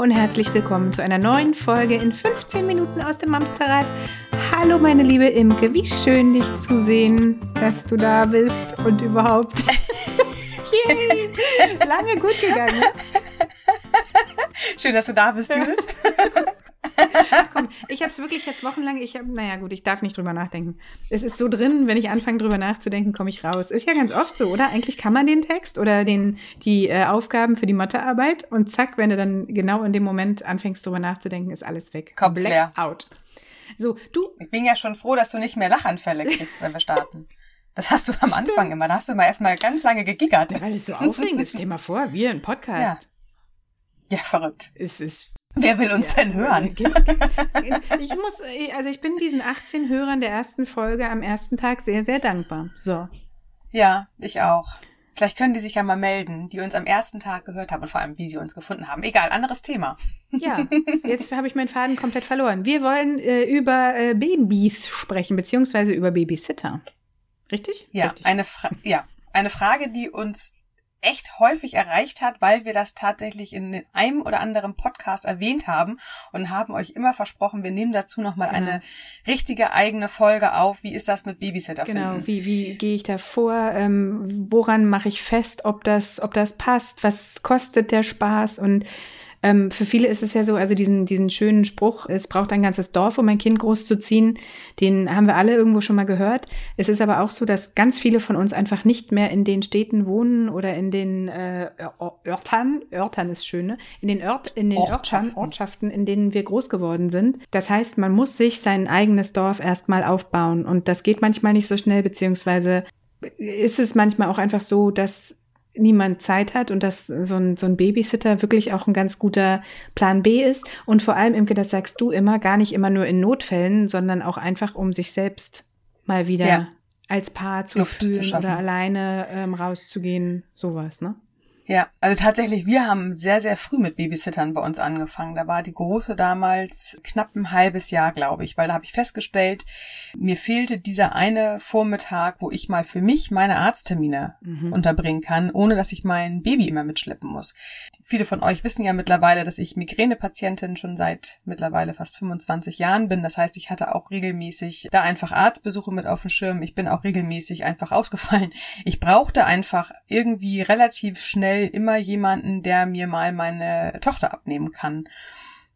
Hallo und herzlich willkommen zu einer neuen Folge in 15 Minuten aus dem Mamsterrad. Hallo meine liebe Imke, wie schön dich zu sehen, dass du da bist und überhaupt. Yay. Lange gut gegangen. Ne? Schön, dass du da bist, Judith. Komm, ich habe es wirklich jetzt wochenlang, ich habe, naja gut, ich darf nicht drüber nachdenken. Es ist so drin, wenn ich anfange drüber nachzudenken, komme ich raus. Ist ja ganz oft so, oder? Eigentlich kann man den Text oder den, die äh, Aufgaben für die Mathearbeit und zack, wenn du dann genau in dem Moment anfängst drüber nachzudenken, ist alles weg. Kopf leer. out. So, du. Ich bin ja schon froh, dass du nicht mehr Lachanfälle kriegst, wenn wir starten. Das hast du am Stimmt. Anfang immer. Da hast du immer erstmal ganz lange gegiggert. Ja, weil es so aufregend ist. Stell mal vor, wir ein Podcast. Ja. Ja, verrückt. Es ist Wer will uns ja, denn hören? Ich muss, also ich bin diesen 18 Hörern der ersten Folge am ersten Tag sehr, sehr dankbar. So. Ja, ich auch. Vielleicht können die sich ja mal melden, die uns am ersten Tag gehört haben und vor allem, wie sie uns gefunden haben. Egal, anderes Thema. Ja, jetzt habe ich meinen Faden komplett verloren. Wir wollen äh, über äh, Babys sprechen, beziehungsweise über Babysitter. Richtig? Ja, Richtig. Eine Fra ja, eine Frage, die uns echt häufig erreicht hat, weil wir das tatsächlich in einem oder anderen Podcast erwähnt haben und haben euch immer versprochen, wir nehmen dazu nochmal genau. eine richtige eigene Folge auf. Wie ist das mit Babysitter finden? Genau, wie, wie gehe ich da vor? Ähm, woran mache ich fest, ob das, ob das passt? Was kostet der Spaß? Und ähm, für viele ist es ja so, also diesen, diesen schönen Spruch, es braucht ein ganzes Dorf, um ein Kind großzuziehen, den haben wir alle irgendwo schon mal gehört. Es ist aber auch so, dass ganz viele von uns einfach nicht mehr in den Städten wohnen oder in den äh, Örtern, Örtern ist schön, ne? in den, Ört, in den Ortschaften. Ortschaften, in denen wir groß geworden sind. Das heißt, man muss sich sein eigenes Dorf erstmal aufbauen und das geht manchmal nicht so schnell, beziehungsweise ist es manchmal auch einfach so, dass niemand Zeit hat und dass so ein, so ein Babysitter wirklich auch ein ganz guter Plan B ist. Und vor allem, Imke, das sagst du immer, gar nicht immer nur in Notfällen, sondern auch einfach, um sich selbst mal wieder ja. als Paar zu Luft fühlen zu oder alleine ähm, rauszugehen, sowas, ne? Ja, also tatsächlich, wir haben sehr, sehr früh mit Babysittern bei uns angefangen. Da war die große damals knapp ein halbes Jahr, glaube ich, weil da habe ich festgestellt, mir fehlte dieser eine Vormittag, wo ich mal für mich meine Arzttermine mhm. unterbringen kann, ohne dass ich mein Baby immer mitschleppen muss. Viele von euch wissen ja mittlerweile, dass ich Migränepatientin schon seit mittlerweile fast 25 Jahren bin. Das heißt, ich hatte auch regelmäßig da einfach Arztbesuche mit auf dem Schirm. Ich bin auch regelmäßig einfach ausgefallen. Ich brauchte einfach irgendwie relativ schnell schnell immer jemanden, der mir mal meine Tochter abnehmen kann.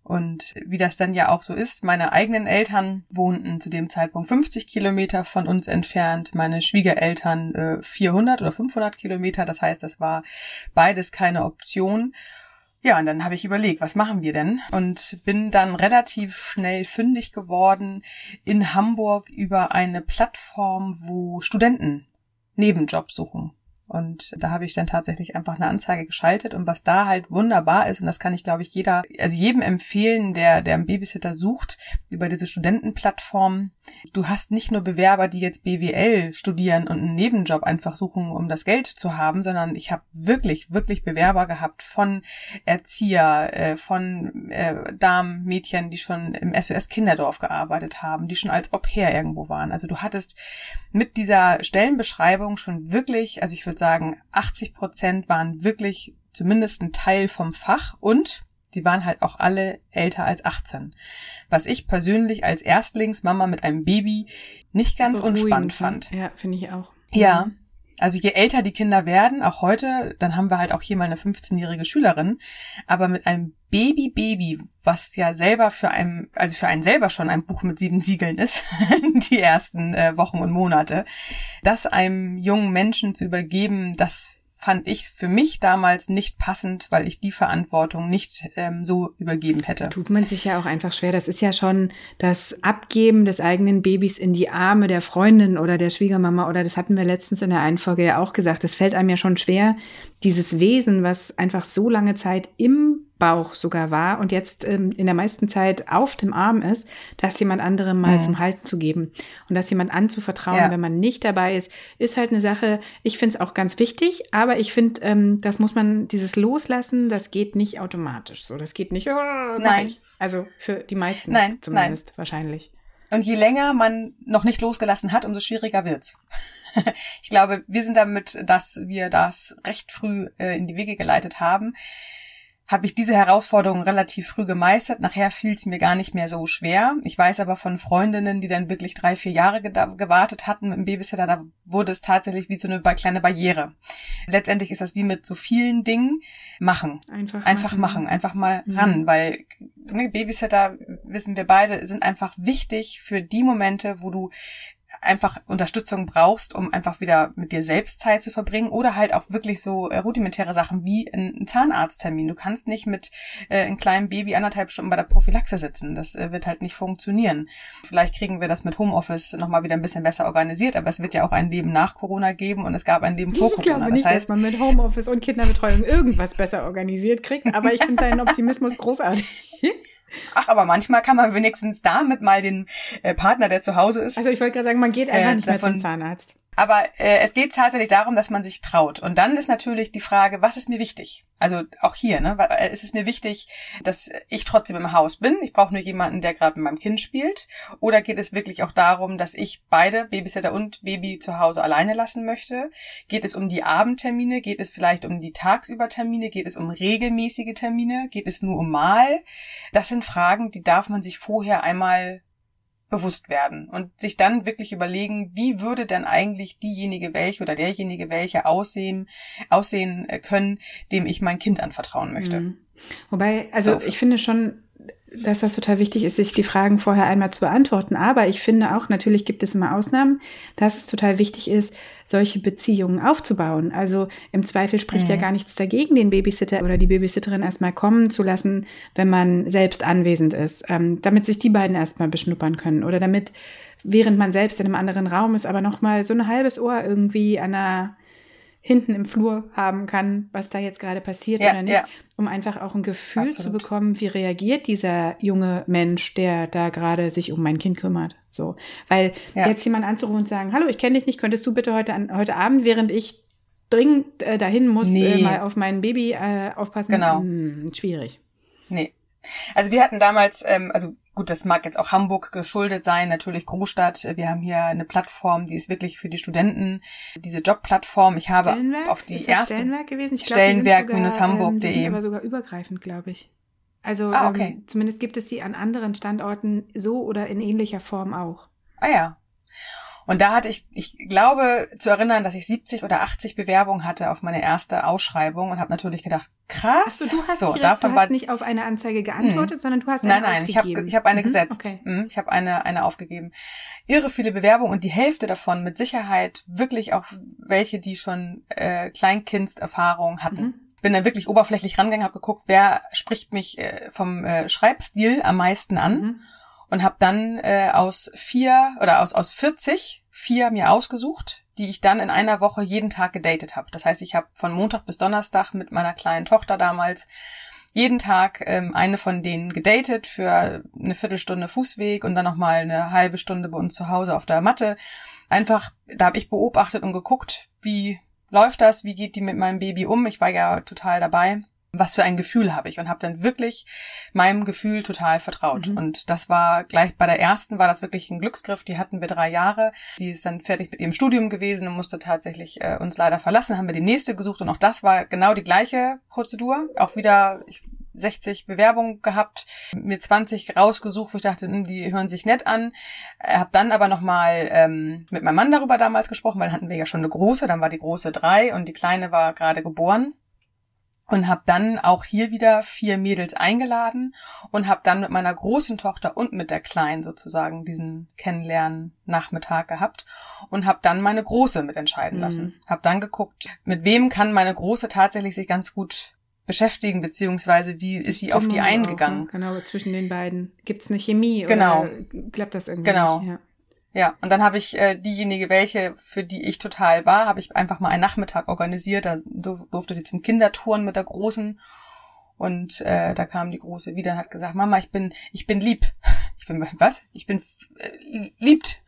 Und wie das dann ja auch so ist, meine eigenen Eltern wohnten zu dem Zeitpunkt 50 Kilometer von uns entfernt, meine Schwiegereltern äh, 400 oder 500 Kilometer. Das heißt, das war beides keine Option. Ja, und dann habe ich überlegt, was machen wir denn? Und bin dann relativ schnell fündig geworden in Hamburg über eine Plattform, wo Studenten Nebenjobs suchen. Und da habe ich dann tatsächlich einfach eine Anzeige geschaltet. Und was da halt wunderbar ist, und das kann ich, glaube ich, jeder, also jedem empfehlen, der, der einen Babysitter sucht, über diese Studentenplattform. Du hast nicht nur Bewerber, die jetzt BWL studieren und einen Nebenjob einfach suchen, um das Geld zu haben, sondern ich habe wirklich, wirklich Bewerber gehabt von Erzieher, äh, von äh, Damen, Mädchen, die schon im SOS Kinderdorf gearbeitet haben, die schon als Au-pair irgendwo waren. Also du hattest mit dieser Stellenbeschreibung schon wirklich, also ich würde sagen, 80 Prozent waren wirklich zumindest ein Teil vom Fach und sie waren halt auch alle älter als 18. Was ich persönlich als Erstlingsmama mit einem Baby nicht ganz Beruhigend, unspannend ne? fand. Ja, finde ich auch. Ja. Also je älter die Kinder werden, auch heute, dann haben wir halt auch hier mal eine 15-jährige Schülerin, aber mit einem Baby Baby, was ja selber für einen, also für einen selber schon ein Buch mit sieben Siegeln ist, die ersten äh, Wochen und Monate, das einem jungen Menschen zu übergeben, das fand ich für mich damals nicht passend, weil ich die Verantwortung nicht ähm, so übergeben hätte. Tut man sich ja auch einfach schwer. Das ist ja schon das Abgeben des eigenen Babys in die Arme der Freundin oder der Schwiegermama oder das hatten wir letztens in der einen Folge ja auch gesagt. Das fällt einem ja schon schwer, dieses Wesen, was einfach so lange Zeit im Bauch sogar war und jetzt ähm, in der meisten Zeit auf dem Arm ist, das jemand anderem mal mhm. zum Halten zu geben und das jemand anzuvertrauen, ja. wenn man nicht dabei ist, ist halt eine Sache. Ich finde es auch ganz wichtig, aber ich finde, ähm, das muss man, dieses Loslassen, das geht nicht automatisch. So, das geht nicht. Oh, nein. Ich. Also für die meisten nein, zumindest nein. wahrscheinlich. Und je länger man noch nicht losgelassen hat, umso schwieriger wird's. ich glaube, wir sind damit, dass wir das recht früh äh, in die Wege geleitet haben habe ich diese Herausforderung relativ früh gemeistert. Nachher fiel es mir gar nicht mehr so schwer. Ich weiß aber von Freundinnen, die dann wirklich drei, vier Jahre gewartet hatten im Babysitter, da wurde es tatsächlich wie so eine kleine Barriere. Letztendlich ist das wie mit so vielen Dingen machen. Einfach, einfach machen. machen. einfach mal mhm. ran, weil ne, Babysitter, wissen wir beide, sind einfach wichtig für die Momente, wo du einfach Unterstützung brauchst, um einfach wieder mit dir selbst Zeit zu verbringen oder halt auch wirklich so äh, rudimentäre Sachen wie ein Zahnarzttermin. Du kannst nicht mit äh, einem kleinen Baby anderthalb Stunden bei der Prophylaxe sitzen. Das äh, wird halt nicht funktionieren. Vielleicht kriegen wir das mit Homeoffice nochmal wieder ein bisschen besser organisiert, aber es wird ja auch ein Leben nach Corona geben und es gab ein Leben vor ich Corona. Glaube nicht, das heißt, dass man mit Homeoffice und Kinderbetreuung irgendwas besser organisiert kriegt, aber ich finde deinen Optimismus großartig. Ach, aber manchmal kann man wenigstens damit mal den äh, Partner, der zu Hause ist. Also ich wollte gerade sagen, man geht einfach äh, nicht davon, mehr zum Zahnarzt. Aber äh, es geht tatsächlich darum, dass man sich traut. Und dann ist natürlich die Frage, was ist mir wichtig? Also auch hier, ne, äh, ist es mir wichtig, dass ich trotzdem im Haus bin. Ich brauche nur jemanden, der gerade mit meinem Kind spielt. Oder geht es wirklich auch darum, dass ich beide, Babysitter und Baby, zu Hause alleine lassen möchte? Geht es um die Abendtermine? Geht es vielleicht um die Tagsübertermine? Geht es um regelmäßige Termine? Geht es nur um Mal? Das sind Fragen, die darf man sich vorher einmal bewusst werden und sich dann wirklich überlegen, wie würde denn eigentlich diejenige welche oder derjenige welche aussehen, aussehen äh, können, dem ich mein Kind anvertrauen möchte. Mhm. Wobei, also so. ich finde schon, dass das total wichtig ist, sich die Fragen vorher einmal zu beantworten. Aber ich finde auch, natürlich gibt es immer Ausnahmen, dass es total wichtig ist, solche Beziehungen aufzubauen. Also im Zweifel spricht mhm. ja gar nichts dagegen, den Babysitter oder die Babysitterin erstmal kommen zu lassen, wenn man selbst anwesend ist, ähm, damit sich die beiden erstmal beschnuppern können oder damit, während man selbst in einem anderen Raum ist, aber nochmal so ein halbes Ohr irgendwie an einer hinten im Flur haben kann, was da jetzt gerade passiert ja, oder nicht, ja. um einfach auch ein Gefühl Absolut. zu bekommen, wie reagiert dieser junge Mensch, der da gerade sich um mein Kind kümmert. So, weil ja. jetzt jemand anzurufen und sagen, hallo, ich kenne dich nicht, könntest du bitte heute an, heute Abend, während ich dringend äh, dahin muss, äh, nee. äh, mal auf mein Baby äh, aufpassen? Genau. Hm, schwierig. Nee. Also wir hatten damals, ähm, also gut, das mag jetzt auch Hamburg geschuldet sein, natürlich Großstadt. Wir haben hier eine Plattform, die ist wirklich für die Studenten, diese Jobplattform. Ich habe Stellenwerk? auf die erste Stellenwerk gewesen. Stellenwerk-hamburg.de. Ähm, aber sogar übergreifend, glaube ich. Also ah, okay. ähm, zumindest gibt es die an anderen Standorten so oder in ähnlicher Form auch. Ah ja. Und da hatte ich, ich glaube zu erinnern, dass ich 70 oder 80 Bewerbungen hatte auf meine erste Ausschreibung und habe natürlich gedacht, krass. Also du hast, so, direkt, davon du hast nicht auf eine Anzeige geantwortet, mh. sondern du hast eine Nein, nein, ich habe ich hab eine mhm, gesetzt. Okay. Mh, ich habe eine, eine aufgegeben. Irre viele Bewerbungen und die Hälfte davon mit Sicherheit wirklich auch welche, die schon äh, Kleinkindserfahrung hatten. Mhm bin dann wirklich oberflächlich rangegangen, habe geguckt, wer spricht mich äh, vom äh, Schreibstil am meisten an. Mhm und habe dann äh, aus vier oder aus, aus 40 vier mir ausgesucht, die ich dann in einer Woche jeden Tag gedatet habe. Das heißt, ich habe von Montag bis Donnerstag mit meiner kleinen Tochter damals jeden Tag ähm, eine von denen gedatet für eine Viertelstunde Fußweg und dann nochmal eine halbe Stunde bei uns zu Hause auf der Matte. Einfach, da habe ich beobachtet und geguckt, wie läuft das, wie geht die mit meinem Baby um. Ich war ja total dabei was für ein Gefühl habe ich und habe dann wirklich meinem Gefühl total vertraut. Mhm. Und das war gleich bei der ersten war das wirklich ein Glücksgriff. Die hatten wir drei Jahre. Die ist dann fertig mit ihrem Studium gewesen und musste tatsächlich äh, uns leider verlassen. Haben wir die nächste gesucht und auch das war genau die gleiche Prozedur. Auch wieder ich, 60 Bewerbungen gehabt, mir 20 rausgesucht, wo ich dachte, hm, die hören sich nett an. Äh, hab dann aber nochmal ähm, mit meinem Mann darüber damals gesprochen, weil dann hatten wir ja schon eine große, dann war die große drei und die kleine war gerade geboren und habe dann auch hier wieder vier Mädels eingeladen und habe dann mit meiner großen Tochter und mit der kleinen sozusagen diesen Kennenlernen Nachmittag gehabt und habe dann meine große mitentscheiden lassen. Mhm. Habe dann geguckt, mit wem kann meine große tatsächlich sich ganz gut beschäftigen, beziehungsweise wie ist sie auf die eingegangen. Auch, ne? Genau, zwischen den beiden. Gibt es eine Chemie genau. oder klappt das irgendwie Genau. Nicht? Ja. Ja, und dann habe ich äh, diejenige, welche, für die ich total war, habe ich einfach mal einen Nachmittag organisiert. Da durfte sie zum Kindertouren mit der Großen. Und äh, da kam die Große wieder und hat gesagt, Mama, ich bin, ich bin lieb. Ich bin, was? Ich bin äh, liebt.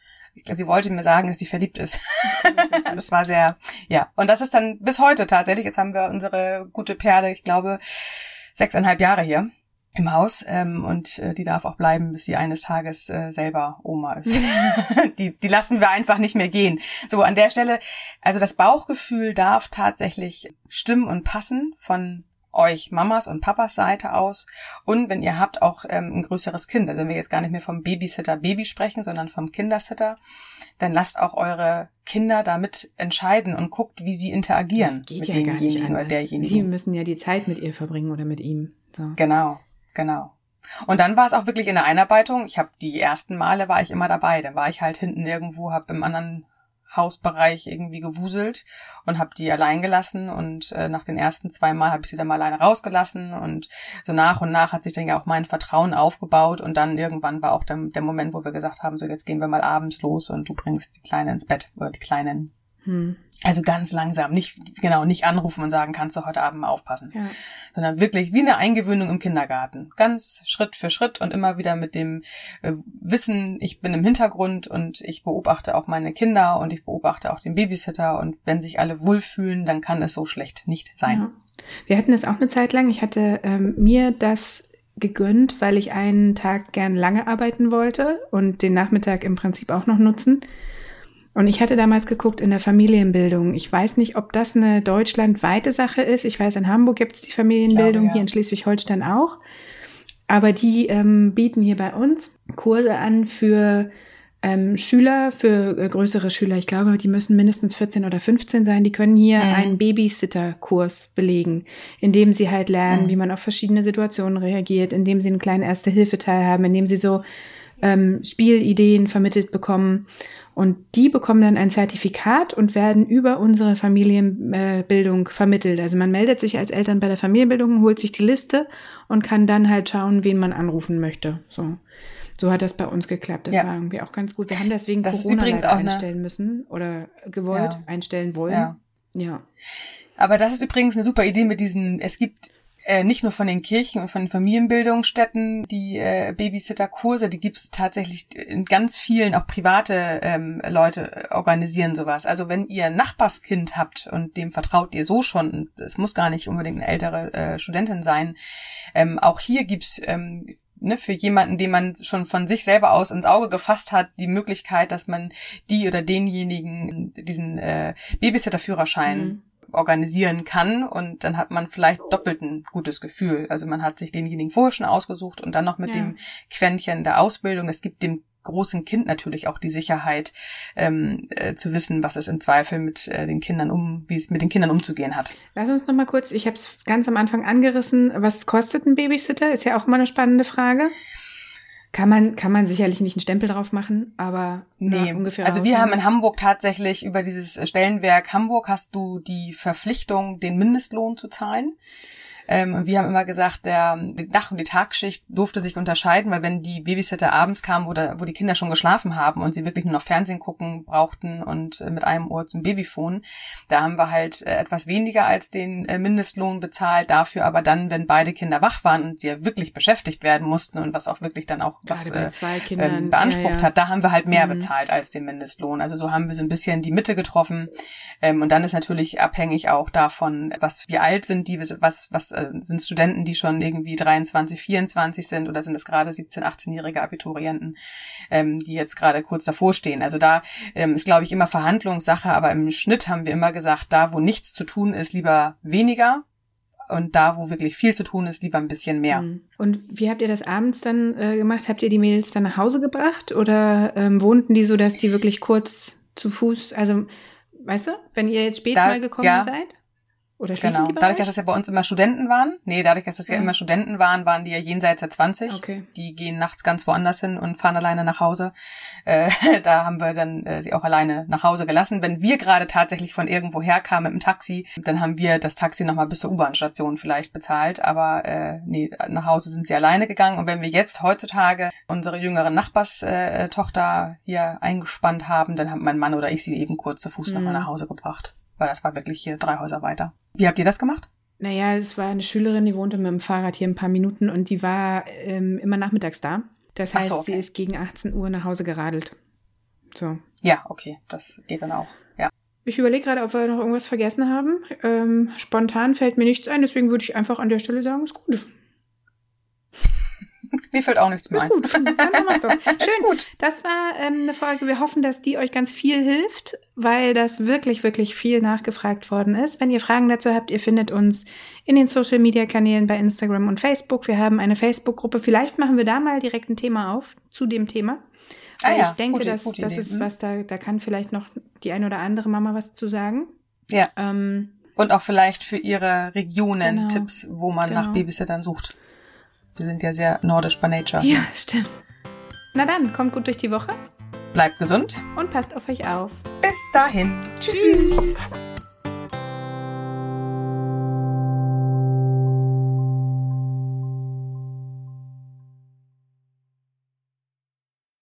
Sie wollte mir sagen, dass sie verliebt ist. das war sehr, ja. Und das ist dann bis heute tatsächlich. Jetzt haben wir unsere gute Perle, ich glaube, sechseinhalb Jahre hier im Haus ähm, und äh, die darf auch bleiben, bis sie eines Tages äh, selber Oma ist. die, die lassen wir einfach nicht mehr gehen. So, an der Stelle, also das Bauchgefühl darf tatsächlich stimmen und passen von euch Mamas und Papas Seite aus und wenn ihr habt auch ähm, ein größeres Kind, also wenn wir jetzt gar nicht mehr vom Babysitter Baby sprechen, sondern vom Kindersitter, dann lasst auch eure Kinder damit entscheiden und guckt, wie sie interagieren mit ja demjenigen oder derjenigen. Sie müssen ja die Zeit mit ihr verbringen oder mit ihm. So. Genau, genau. Und dann war es auch wirklich in der Einarbeitung. Ich habe die ersten Male war ich immer dabei. Dann war ich halt hinten irgendwo, habe im anderen Hausbereich irgendwie gewuselt und habe die allein gelassen und äh, nach den ersten zwei Mal habe ich sie dann mal alleine rausgelassen und so nach und nach hat sich dann ja auch mein Vertrauen aufgebaut und dann irgendwann war auch der, der Moment, wo wir gesagt haben, so jetzt gehen wir mal abends los und du bringst die Kleine ins Bett oder die Kleinen. Hm. Also ganz langsam, nicht genau, nicht anrufen und sagen, kannst du heute Abend mal aufpassen, ja. sondern wirklich wie eine Eingewöhnung im Kindergarten, ganz Schritt für Schritt und immer wieder mit dem äh, Wissen, ich bin im Hintergrund und ich beobachte auch meine Kinder und ich beobachte auch den Babysitter und wenn sich alle wohlfühlen, dann kann es so schlecht nicht sein. Ja. Wir hatten es auch eine Zeit lang. Ich hatte ähm, mir das gegönnt, weil ich einen Tag gern lange arbeiten wollte und den Nachmittag im Prinzip auch noch nutzen. Und ich hatte damals geguckt in der Familienbildung. Ich weiß nicht, ob das eine deutschlandweite Sache ist. Ich weiß, in Hamburg gibt es die Familienbildung, glaube, ja. hier in Schleswig-Holstein auch. Aber die ähm, bieten hier bei uns Kurse an für ähm, Schüler, für äh, größere Schüler. Ich glaube, die müssen mindestens 14 oder 15 sein. Die können hier mhm. einen Babysitter-Kurs belegen, in dem sie halt lernen, mhm. wie man auf verschiedene Situationen reagiert, indem sie einen kleinen Erste-Hilfe-Teil haben, indem sie so ähm, Spielideen vermittelt bekommen. Und die bekommen dann ein Zertifikat und werden über unsere Familienbildung vermittelt. Also man meldet sich als Eltern bei der Familienbildung, holt sich die Liste und kann dann halt schauen, wen man anrufen möchte. So. So hat das bei uns geklappt. Das ja. war irgendwie auch ganz gut. Wir haben deswegen das Corona einstellen müssen oder gewollt ja. einstellen wollen. Ja. ja. Aber das ist übrigens eine super Idee mit diesen, es gibt äh, nicht nur von den Kirchen und von den Familienbildungsstätten, die äh, Babysitter-Kurse, die gibt's tatsächlich in ganz vielen, auch private ähm, Leute organisieren sowas. Also wenn ihr ein Nachbarskind habt und dem vertraut ihr so schon, es muss gar nicht unbedingt eine ältere äh, Studentin sein, ähm, auch hier gibt's ähm, ne, für jemanden, den man schon von sich selber aus ins Auge gefasst hat, die Möglichkeit, dass man die oder denjenigen diesen äh, Babysitterführerschein mhm organisieren kann und dann hat man vielleicht doppelt ein gutes Gefühl. Also man hat sich denjenigen vorher schon ausgesucht und dann noch mit ja. dem Quäntchen der Ausbildung. Es gibt dem großen Kind natürlich auch die Sicherheit ähm, äh, zu wissen, was es im Zweifel mit äh, den Kindern um, wie es mit den Kindern umzugehen hat. Lass uns noch mal kurz, ich habe es ganz am Anfang angerissen, was kostet ein Babysitter? Ist ja auch immer eine spannende Frage. Kann man, kann man sicherlich nicht einen Stempel drauf machen, aber nee. ungefähr. Also wir haben in Hamburg tatsächlich über dieses Stellenwerk Hamburg hast du die Verpflichtung, den Mindestlohn zu zahlen. Ähm, und wir haben immer gesagt, der, die Nach- und die Tagschicht durfte sich unterscheiden, weil wenn die Babysitter abends kamen, wo, da, wo die Kinder schon geschlafen haben und sie wirklich nur noch Fernsehen gucken brauchten und äh, mit einem Ohr zum Babyphone, da haben wir halt äh, etwas weniger als den äh, Mindestlohn bezahlt, dafür aber dann, wenn beide Kinder wach waren und sie ja wirklich beschäftigt werden mussten und was auch wirklich dann auch was äh, ähm, beansprucht ja, ja. hat, da haben wir halt mehr mhm. bezahlt als den Mindestlohn. Also so haben wir so ein bisschen die Mitte getroffen. Ähm, und dann ist natürlich abhängig auch davon, was wie alt sind die, was, was äh, sind Studenten, die schon irgendwie 23, 24 sind oder sind es gerade 17, 18-jährige Abiturienten, ähm, die jetzt gerade kurz davor stehen. Also da ähm, ist, glaube ich, immer Verhandlungssache, aber im Schnitt haben wir immer gesagt, da wo nichts zu tun ist, lieber weniger, und da, wo wirklich viel zu tun ist, lieber ein bisschen mehr. Mhm. Und wie habt ihr das abends dann äh, gemacht? Habt ihr die Mädels dann nach Hause gebracht oder ähm, wohnten die so, dass die wirklich kurz zu Fuß, also weißt du, wenn ihr jetzt spät da, mal gekommen ja. seid? Oder genau. Dadurch, dass das ja bei uns immer Studenten waren, nee, dadurch, dass das ja, ja immer Studenten waren, waren die ja jenseits der 20. Okay. Die gehen nachts ganz woanders hin und fahren alleine nach Hause. Äh, da haben wir dann äh, sie auch alleine nach Hause gelassen. Wenn wir gerade tatsächlich von irgendwo herkamen mit dem Taxi, dann haben wir das Taxi nochmal bis zur U-Bahn-Station vielleicht bezahlt. Aber äh, nee, nach Hause sind sie alleine gegangen. Und wenn wir jetzt heutzutage unsere jüngere Nachbarstochter äh, hier eingespannt haben, dann hat mein Mann oder ich sie eben kurz zu Fuß mhm. nochmal nach Hause gebracht weil das war wirklich hier drei Häuser weiter. Wie habt ihr das gemacht? Naja, es war eine Schülerin, die wohnte mit dem Fahrrad hier ein paar Minuten und die war ähm, immer nachmittags da. Das heißt, so, okay. sie ist gegen 18 Uhr nach Hause geradelt. So. Ja, okay, das geht dann auch. Ja. Ich überlege gerade, ob wir noch irgendwas vergessen haben. Ähm, spontan fällt mir nichts ein, deswegen würde ich einfach an der Stelle sagen, ist gut. Mir fällt auch nichts mehr ein. Gut. Schön. gut. Das war ähm, eine Folge. Wir hoffen, dass die euch ganz viel hilft, weil das wirklich, wirklich viel nachgefragt worden ist. Wenn ihr Fragen dazu habt, ihr findet uns in den Social Media Kanälen bei Instagram und Facebook. Wir haben eine Facebook-Gruppe. Vielleicht machen wir da mal direkt ein Thema auf zu dem Thema. Ah ja, ich denke, gute- dass, gute das ist Mhm. was, da, da kann vielleicht noch die ein oder andere Mama was zu sagen. Ja. Ähm, Und auch vielleicht für ihre Regionen Genau. Tipps, wo man nach Genau. Babysittern sucht. Wir sind ja sehr nordisch bei Nature. ja, stimmt. Na dann, kommt gut durch die Woche Bleibt gesund. und passt auf euch auf. Bis dahin. Tschüss.